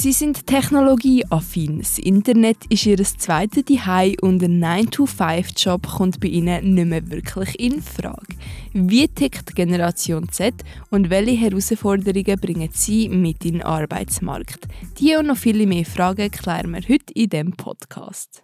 Sie sind technologieaffin. Das Internet ist ihr zweites Zuhause und ein 9-to-5-Job kommt bei ihnen nicht mehr wirklich in Frage. Wie tickt Generation Z und welche Herausforderungen bringen sie mit in den Arbeitsmarkt? Diese und noch viele mehr Fragen klären wir heute in diesem Podcast.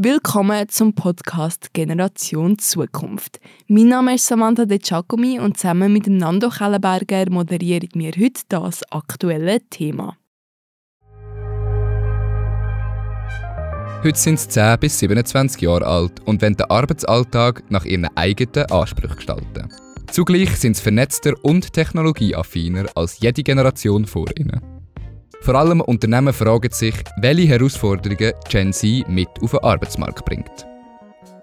Willkommen zum Podcast Generation Zukunft. Mein Name ist Samantha De Giacomi und zusammen mit Nando Kellenberger moderieren wir heute das aktuelle Thema. Heute sind sie 10 bis 27 Jahre alt und wollen den Arbeitsalltag nach ihren eigenen Ansprüchen gestalten. Zugleich sind sie vernetzter und technologieaffiner als jede Generation vor ihnen. Vor allem Unternehmen fragen sich, welche Herausforderungen Gen Z mit auf den Arbeitsmarkt bringt.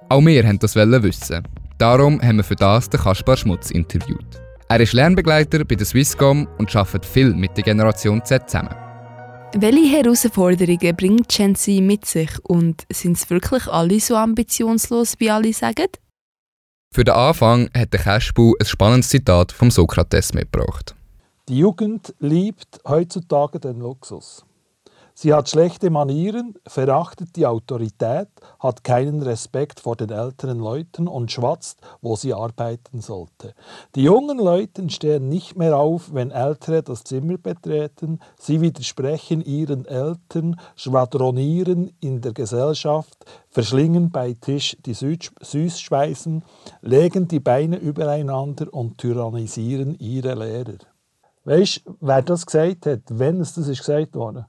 Auch wir wollten das wissen. Darum haben wir für das den Kaspar Schmutz interviewt. Er ist Lernbegleiter bei der Swisscom und arbeitet viel mit der Generation Z zusammen. Welche Herausforderungen bringt Gen Z mit sich und sind es wirklich alle so ambitionslos, wie alle sagen? Für den Anfang hat der Cashbu ein spannendes Zitat vom Sokrates mitgebracht. Die Jugend liebt heutzutage den Luxus. Sie hat schlechte Manieren, verachtet die Autorität, hat keinen Respekt vor den älteren Leuten und schwatzt, wo sie arbeiten sollte. Die jungen Leute stehen nicht mehr auf, wenn Ältere das Zimmer betreten, sie widersprechen ihren Eltern, schwadronieren in der Gesellschaft, verschlingen bei Tisch die Süßspeisen, legen die Beine übereinander und tyrannisieren ihre Lehrer. Weißt du, wer das gesagt hat, wenn es das ist gesagt worden?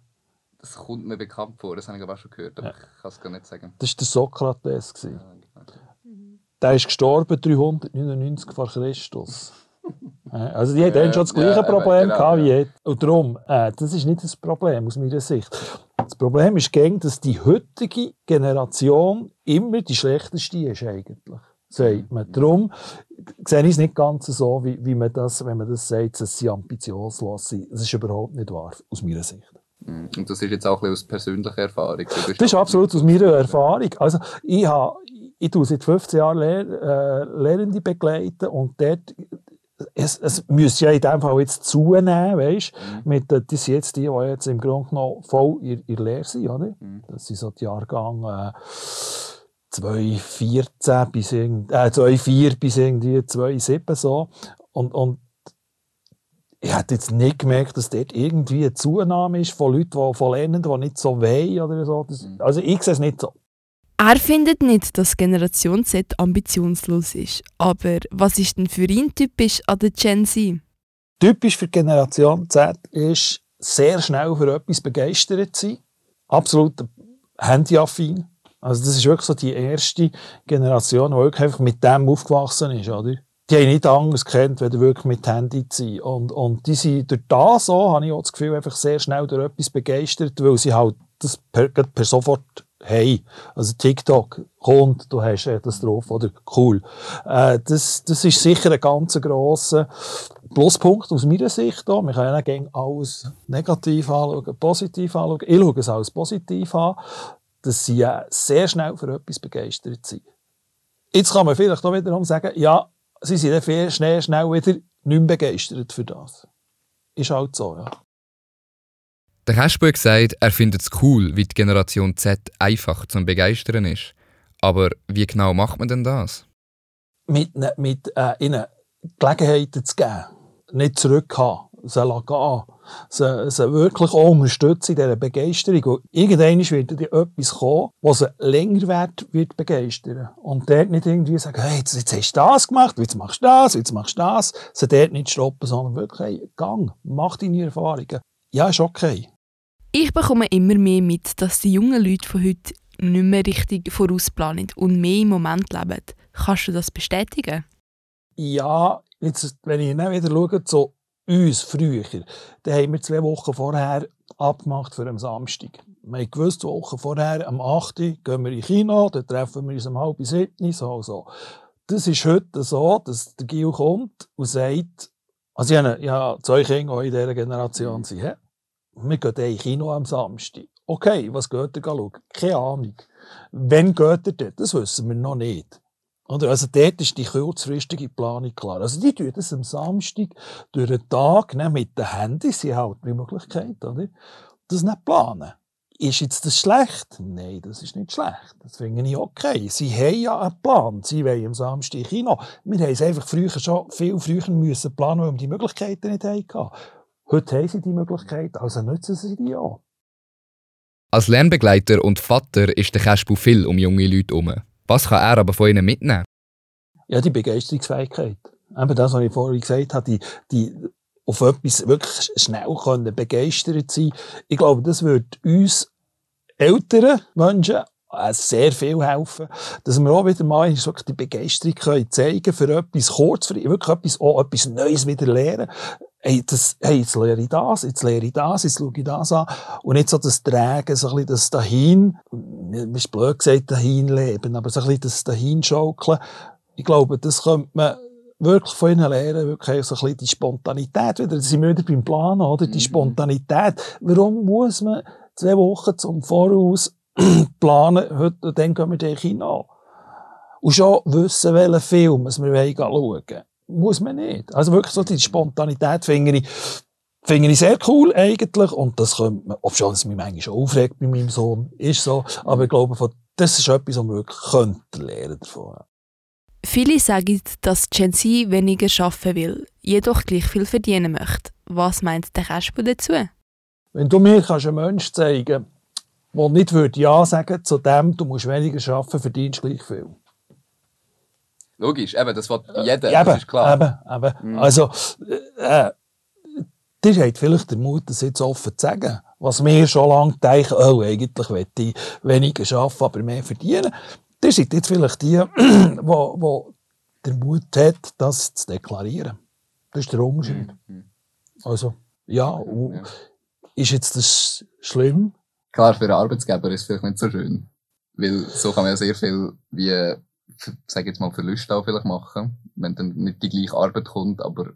Das kommt mir bekannt vor, das habe ich aber auch schon gehört, aber ja. ich kann es gar nicht sagen. Das war der Sokrates. Ja, genau. Der ist gestorben 399 vor Christus. Also die hatten ja, schon das gleiche ja, Problem genau, gehabt wie jetzt. Und darum, äh, das ist nicht das Problem aus meiner Sicht. Das Problem ist, dass die heutige Generation immer die schlechteste ist eigentlich sagt man. Darum sehe ich es nicht ganz so, wie, wie man das, wenn man das sagt, dass sie ambitionslos sind. Das ist überhaupt nicht wahr, aus meiner Sicht. Mhm. Und das ist jetzt auch ein aus persönlicher Erfahrung? Das ist absolut aus meiner Erfahrung. Also ich, habe, ich tue seit 15 Jahren Lehr, äh, Lehrende begleiten und dort es, es müsste ja in dem Fall jetzt zunehmen, weißt mhm. mit die sind jetzt die, die jetzt im Grunde genommen voll in, in Lehre sind, oder? Mhm. Das sind so die Jahrgang äh, 2014 bis, äh, 2004 bis irgendwie 2007 so. Und, und ich hätte jetzt nicht gemerkt, dass dort irgendwie eine Zunahme ist von Leuten, die von Lernenden, die nicht so wollen oder so. Das, mhm. also ich sehe es nicht so. Er findet nicht, dass Generation Z ambitionslos ist. Aber was ist denn für ihn typisch an der Gen Z? Typisch für Generation Z ist, sehr schnell für etwas begeistert zu sein. Absolut handyaffin. Also das ist wirklich so die erste Generation, die wirklich einfach mit dem aufgewachsen ist, oder? Die haben nicht Angst kennt, wenn wirklich mit Handy zu sein. Und, und die sind durch das so, habe ich auch das Gefühl, einfach sehr schnell durch etwas begeistert, weil sie halt das per, per sofort haben. Also TikTok kommt, du hast das drauf, oder cool. Äh, das, das ist sicher ein ganz grosser Pluspunkt aus meiner Sicht. Auch. Wir können ja nicht alles negativ anschauen, positiv anschauen. Ich schaue es als positiv an dass sie sehr schnell für etwas begeistert sind. Jetzt kann man vielleicht auch wiederum sagen, ja, sie sind dann schnell, schnell wieder nicht mehr begeistert für das. Ist halt so, ja. Der hat gesagt, er findet es cool, wie die Generation Z einfach zum Begeistern ist. Aber wie genau macht man denn das? Mit, ne, mit äh, ihnen Gelegenheiten zu geben, nicht zurückhaben, sie gehen sie, sie wirklich auch unterstützen in dieser Begeisterung. Und irgendwann wird dann etwas kommen, was sie länger wird, wird begeistern. Und dort nicht irgendwie sagen, hey, jetzt, jetzt hast du das gemacht, jetzt machst du das, jetzt machst du das. Sie dort nicht stoppen, sondern wirklich, hey, gang, mach deine Erfahrungen. Ja, ist okay. Ich bekomme immer mehr mit, dass die jungen Leute von heute nicht mehr richtig vorausplanen und mehr im Moment leben. Kannst du das bestätigen? Ja, jetzt, wenn ich dann wieder schaue, so uns früher, dann haben wir zwei Wochen vorher abgemacht für am Samstag. Wir haben gewusst, Wochen vorher, am 8. gehen wir in Kino, dann treffen wir uns um halb sieben, so so. Das ist heute so, dass der Gil kommt und sagt, also ich habe, ja, zwei Kinder, die in dieser Generation sind, he? wir gehen in Kino am Samstag. Okay, was geht ihr schauen? Keine Ahnung. Wann geht ihr dort? Das wissen wir noch nicht. Oder? Also dort ist die kurzfristige Planung klar. Also die tun das am Samstag durch den Tag ne, mit den Handys, sie haben die Möglichkeit, oder? das nicht planen. Ist jetzt das schlecht? Nein, das ist nicht schlecht. Das finde ich okay. Sie haben ja einen Plan. Sie wollen am Samstag Kino. Wir haben es einfach früher schon viel früher müssen planen, weil wir die Möglichkeiten nicht hatten. Heute haben sie die Möglichkeit, also nutzen sie die auch. Als Lernbegleiter und Vater ist der Kaspu viel um junge Leute herum. Was kann er aber von ihnen mitnehmen? Ja, die Begeisterungsfähigkeit. Eben das, was ich vorhin gesagt habe, die, die auf etwas wirklich schnell können begeistert sein Ich glaube, das wird uns älteren Menschen sehr viel helfen, dass wir auch wieder mal die Begeisterung können zeigen für etwas kurzfristig, wirklich etwas, auch etwas Neues wieder lernen. Hey, das, hey, jetzt lehre ich das, jetzt lehre ich das, jetzt schaue ich das an. Und nicht so das Trägen, so ein bisschen das dahin, mir ist blöd gesagt, dahin leben, aber so ein bisschen das dahin schaukeln. Ich glaube, das könnte man wirklich von ihnen lernen, wirklich so ein bisschen die Spontanität wieder. Das sind wir wieder beim Planen, oder? Die mhm. Spontanität. Warum muss man zwei Wochen zum Voraus planen, heute, dann gehen wir den Kino? Und schon wissen, welchen Film wir schauen wollen. Muss man nicht. Also wirklich so die Spontanität finde ich, finde ich sehr cool eigentlich. Und das könnte man, obwohl es mich manchmal schon aufregt bei meinem Sohn, ist so. Aber ich glaube, das ist etwas, was man wirklich könnte lernen davon. Viele sagen, dass Gen Z weniger arbeiten will, jedoch gleich viel verdienen möchte. Was meint der Kasper dazu? Wenn du mir kannst einen Menschen zeigen der nicht würde Ja sagen zu dem, du musst weniger arbeiten, verdienst gleich viel. Logisch, eben, das wird jeder, eben, das ist klar. Eben, eben. Mhm. Also, äh, ihr habt vielleicht den Mut, das jetzt offen zu sagen. Was wir schon lange denken, oh, eigentlich möchte ich weniger arbeiten, aber mehr verdienen. Ihr seid jetzt vielleicht die, wo, wo der Mut hat, das zu deklarieren. Das ist der Unterschied. Mhm. Also, ja, ja, ist jetzt das schlimm? Klar, für einen Arbeitsgeber ist es vielleicht nicht so schön. Weil so kann man ja sehr viel wie, sag jetzt mal, Verluste auch vielleicht machen, wenn dann nicht die gleiche Arbeit kommt, aber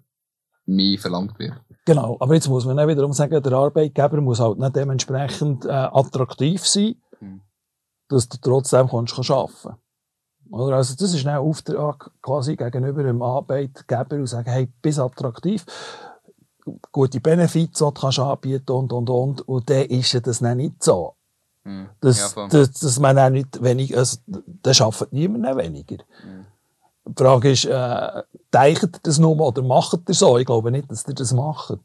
mehr verlangt wird. Genau, aber jetzt muss man auch wiederum sagen, der Arbeitgeber muss halt nicht dementsprechend äh, attraktiv sein. Mhm dass du trotzdem kannst, kannst arbeiten kannst. Also das ist ein Auftrag quasi gegenüber dem Arbeitgeber und sagen, hey, bist attraktiv, gute Benefits die kannst du anbieten und, und, und. Und dann ist das nicht so. Mhm. Das, ja, das, dass man auch nicht wenig, also, dann arbeitet niemand weniger. Mhm. Die Frage ist, äh, denkt ihr das nur oder macht ihr so? Ich glaube nicht, dass ihr das macht.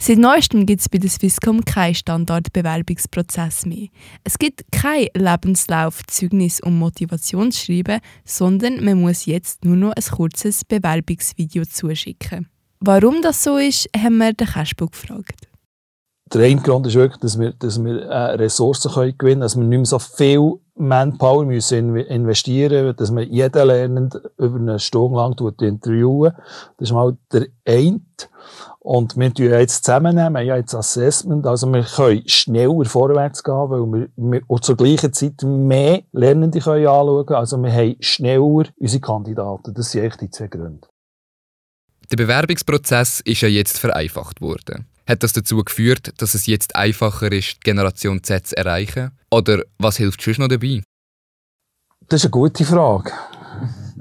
Seit neuestem gibt es bei der Swisscom keinen Standardbewerbungsprozess mehr. Es gibt kein Lebenslauf, Zeugnis und Motivationsschreiben, sondern man muss jetzt nur noch ein kurzes Bewerbungsvideo zuschicken. Warum das so ist, haben wir den Kasper gefragt. Der eine Grund ist wirklich, dass wir, dass wir äh, Ressourcen können gewinnen können, dass wir nicht mehr so viel Manpower müssen investieren müssen, dass wir jeden Lernenden über eine Stunde lang interviewen. Das ist mal der eine. Und wir tun jetzt zusammennehmen, wir haben ja jetzt Assessment, also wir können schneller vorwärts gehen, weil wir, wir zur gleichen Zeit mehr Lernende können anschauen können. Also wir haben schneller unsere Kandidaten. Das sind echt die zwei Gründe. Der Bewerbungsprozess ist ja jetzt vereinfacht worden. Hat das dazu geführt, dass es jetzt einfacher ist, die Generation Z zu erreichen? Oder was hilft schon noch dabei? Das ist eine gute Frage.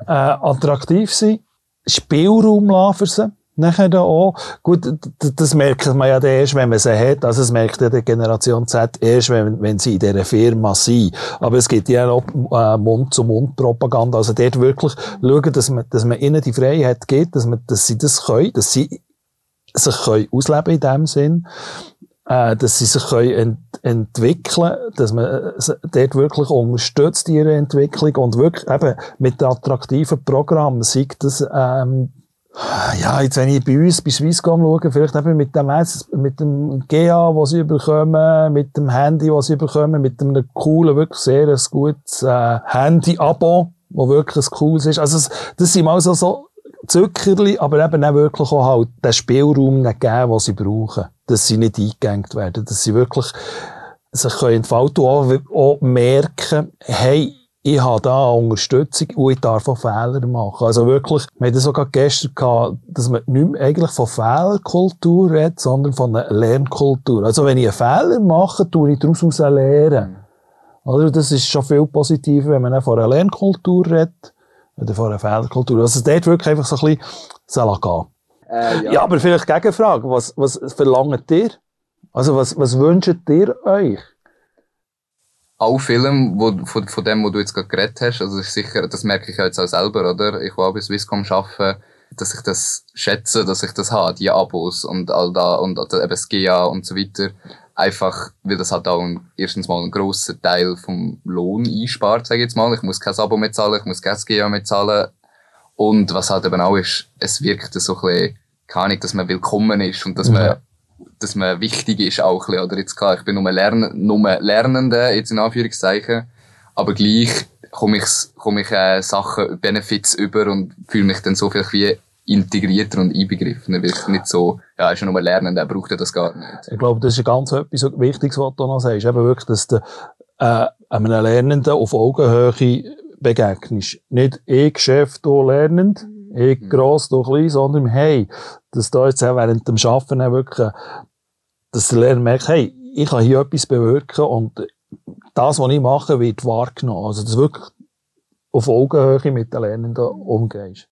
äh, attraktiv sein, Spielraum lassen sie nachher da auch. Gut, das merkt man ja erst, wenn man sie hat. Also, es merkt ja die Generation Z erst, wenn, wenn sie in dieser Firma sind. Aber es gibt ja auch äh, Mund-zu-Mund-Propaganda. Also, dort wirklich schauen, dass man, dass man ihnen die Freiheit gibt, dass, man, dass sie das können, dass sie sich können ausleben in dem Sinn. Äh, dass sie sich können ent entwickeln dass man äh, dort wirklich unterstützt, ihre Entwicklung und wirklich eben mit attraktiven Programmen, sei das ähm, ja, jetzt wenn ich bei uns bei Swisscom schaue, vielleicht eben mit dem, mit dem GA, was sie bekommen, mit dem Handy, was sie bekommen, mit einem coolen, wirklich sehr gutes äh, Handy-Abo, wo wirklich ein cooles ist. Also das sind mal so, so Zuckerli, aber eben auch wirklich auch halt den Spielraum nicht geben, den sie brauchen. Dass sie nicht eingegangen werden, dass sie wirklich sich können entfalten und auch, auch merken, hey, ich habe da Unterstützung und ich darf auch Fehler machen. Also wirklich, wir hatten sogar gestern gehabt, dass man nicht mehr eigentlich von Fehlerkultur redet, sondern von einer Lernkultur. Also wenn ich einen Fehler mache, tue ich daraus lernen. Also das ist schon viel positiver, wenn man auch von einer Lernkultur redet. Oder von einer Fehlerkultur. Also dort wirklich einfach so ein bisschen gehen. Äh, ja. ja. aber vielleicht Gegenfrage. Was, was verlangt ihr? Also was, was wünscht ihr euch? Alle Filme, wo, von, von dem, wo du jetzt gerade geredet hast, also das ist sicher, das merke ich jetzt auch selber, oder? Ich will auch bei Swisscom arbeiten, dass ich das schätze, dass ich das habe, die Abos und all da und eben das GA und so weiter. Einfach, weil das halt auch ein, erstens mal ein grosser Teil vom Lohn einspart, sage ich jetzt mal. Ich muss kein Abo mehr zahlen, ich muss kein GA mehr zahlen. Und was halt eben auch ist, es wirkt so ein bisschen, keine Ahnung, dass man willkommen ist und dass man, dass man wichtig ist auch ein bisschen. Oder jetzt klar, ich bin nur, Lern nur Lernende, jetzt in Anführungszeichen. Aber gleich komme ich, komme ich äh, Sachen, Benefits über und fühle mich dann so viel wie integrierter und einbegriffener. Wirklich nicht so, ja, ist ja nur Lernender, braucht er das gar nicht. Ich glaube, das ist ganz etwas Wichtiges, was du noch sagst. Eben wirklich, dass du äh, einem Lernenden auf Augenhöhe begegnest. Nicht ich Chef, du lernend, ich mhm. gross, du klein, sondern hey, dass du jetzt auch während dem Arbeiten auch wirklich, dass der Lerner merkt, hey, ich kann hier etwas bewirken und das, was ich mache, wird wahrgenommen. Also, dass du wirklich auf Augenhöhe mit den Lernenden umgehst.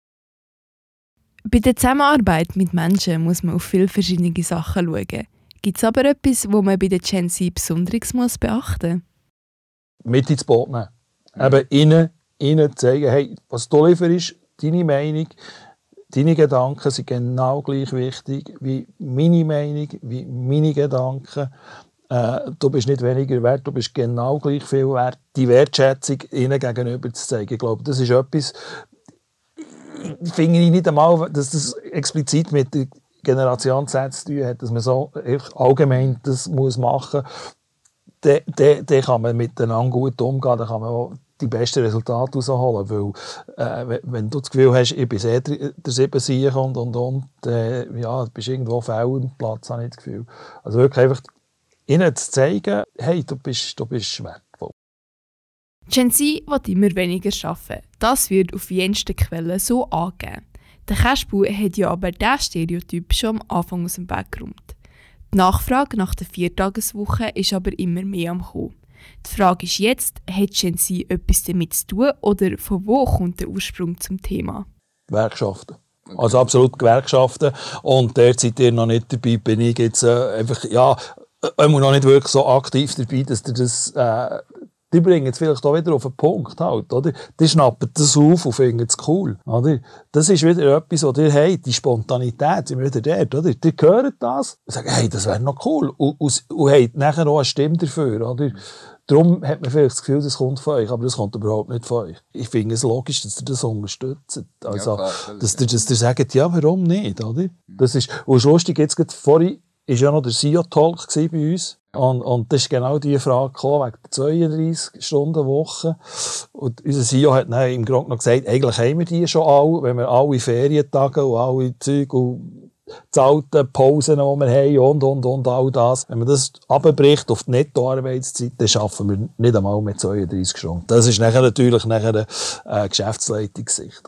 Bei der Zusammenarbeit mit Menschen muss man auf viele verschiedene Sachen schauen. Gibt es aber etwas, wo man bei der Gen Z besonders beachten muss? Mit ins Boot nehmen. Eben ihnen, ihnen zeigen, hey, was du lieferst, deine Meinung, deine Gedanken sind genau gleich wichtig wie meine Meinung, wie meine Gedanken. Äh, du bist nicht weniger wert, du bist genau gleich viel wert. Die Wertschätzung ihnen gegenüber zu zeigen, ich glaube, das ist etwas, finde ich nicht einmal, dass das explizit mit der Generation Z zu tun hat, dass man so allgemein das muss machen muss. Dann, dann kann man miteinander gut umgehen, dann kann man auch die besten Resultate rausholen. Weil, äh, wenn du das Gefühl hast, ich bin sehr der sieben Sieg und und und, äh, ja, bist irgendwo faul im Platz, habe ich das Gefühl. Also wirklich einfach ihnen zu zeigen, hey, du bist, du bist wertvoll. Gen Z will immer weniger arbeiten. Das wird auf jensten Quellen so angegeben. Der Cashbu hat ja aber diesen Stereotyp schon am Anfang aus dem Weg geräumt. Die Nachfrage nach der Viertageswoche ist aber immer mehr am Kommen. Die Frage ist jetzt, hat Gen Z etwas damit zu tun oder von wo kommt der Ursprung zum Thema? Gewerkschaften. Also absolut Gewerkschaften. Und der seid ihr noch nicht dabei, bin ich jetzt äh, einfach, ja, ich muss noch nicht wirklich so aktiv dabei, dass ihr das, äh, die bringen es vielleicht auch wieder auf den Punkt halt, oder? Die schnappen das auf und finden es cool, oder? Das ist wieder etwas, was ihr habt, die Spontanität, sind wir wieder dort, oder? Die hören das und sagen, hey, das wäre noch cool und, und, und habt nachher auch eine Stimme dafür, oder? Darum hat man vielleicht das Gefühl, das kommt von euch, aber das kommt überhaupt nicht von euch. Ich finde es logisch, dass ihr das unterstützt. Also, ja, dass, ihr, dass ihr sagt, ja, warum nicht, oder? Das ist, und ist lustig, jetzt gerade vorhin war ja noch der SIO-Talk bei uns. Und, und das ist genau die Frage gekommen, wegen der 32-Stunden-Woche. Und unser CEO hat dann im Grunde noch gesagt, eigentlich haben wir die schon alle, wenn wir alle Ferientage und alle Zeug und zahlte Pausen, die wir haben und, und, und, all das. Wenn man das abbricht auf die Nettoarbeitszeit, dann schaffen wir nicht einmal mit 32 Stunden. Das ist nachher natürlich nachher eine äh, Geschäftsleitungssicht.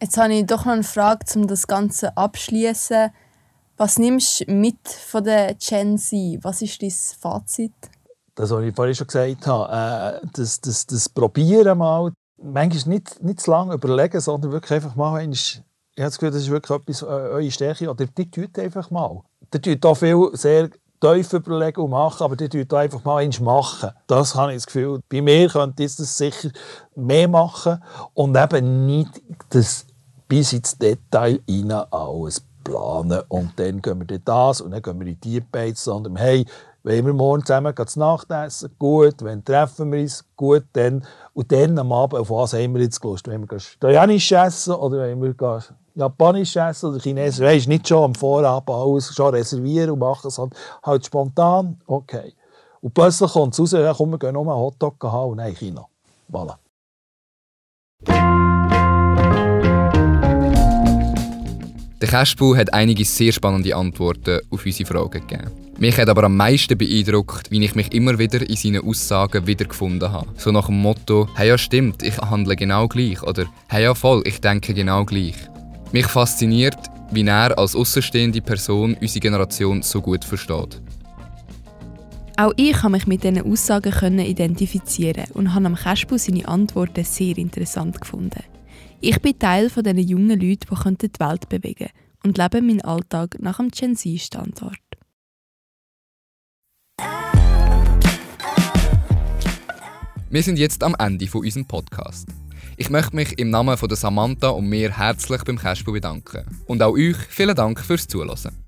Jetzt habe ich doch noch eine Frage, um das Ganze abschließen. Was nimmst du mit von der Gen Z? Was ist dein Fazit? Das, was ich vorhin schon gesagt habe, äh, das, das, das Probieren mal, manchmal nicht, nicht zu lange überlegen, sondern wirklich einfach mal einmal ich habe das Gefühl, das ist wirklich etwas, äh, eure Stärke. Oder die tut einfach mal. Die tut da viel sehr tief überlegen und machen, aber die tut einfach mal eins machen. Das habe ich das Gefühl. Bei mir könnte ich das sicher mehr machen und eben nicht das bis ins Detail rein alles planen. Und dann gehen wir das und dann gehen wir in die Beiz, sondern hey, wenn wir morgen zusammen zu Nacht essen, gut. Wenn treffen wir uns, gut. Dann. Und dann am Abend, auf was haben wir jetzt Lust? Wenn wir Italienisch essen oder wenn wir Japanisch essen oder Chinesisch, weißt nicht schon am Vorabend alles schon reservieren und machen, sondern halt spontan, okay. Und plötzlich kommt es raus, ja, komm, wir gehen noch einen Hotdog haben und nein, China. Voilà. Der Cashpool hat einige sehr spannende Antworten auf unsere Fragen gegeben. Mich hat aber am meisten beeindruckt, wie ich mich immer wieder in seinen Aussagen wiedergefunden habe. So nach dem Motto, hey ja stimmt, ich handle genau gleich oder hey ja voll, ich denke genau gleich. Mich fasziniert, wie er als außenstehende Person unsere Generation so gut versteht. Auch ich habe mich mit diesen Aussagen identifizieren und habe am Kaspu seine Antworten sehr interessant gefunden. Ich bin Teil von diesen jungen Leuten, die die Welt bewegen können und lebe meinen Alltag nach dem Gen Z-Standard. Wir sind jetzt am Ende von unserem Podcast. Ich möchte mich im Namen von Samantha und mir herzlich beim Kaspu bedanken. Und auch euch vielen Dank fürs Zuhören.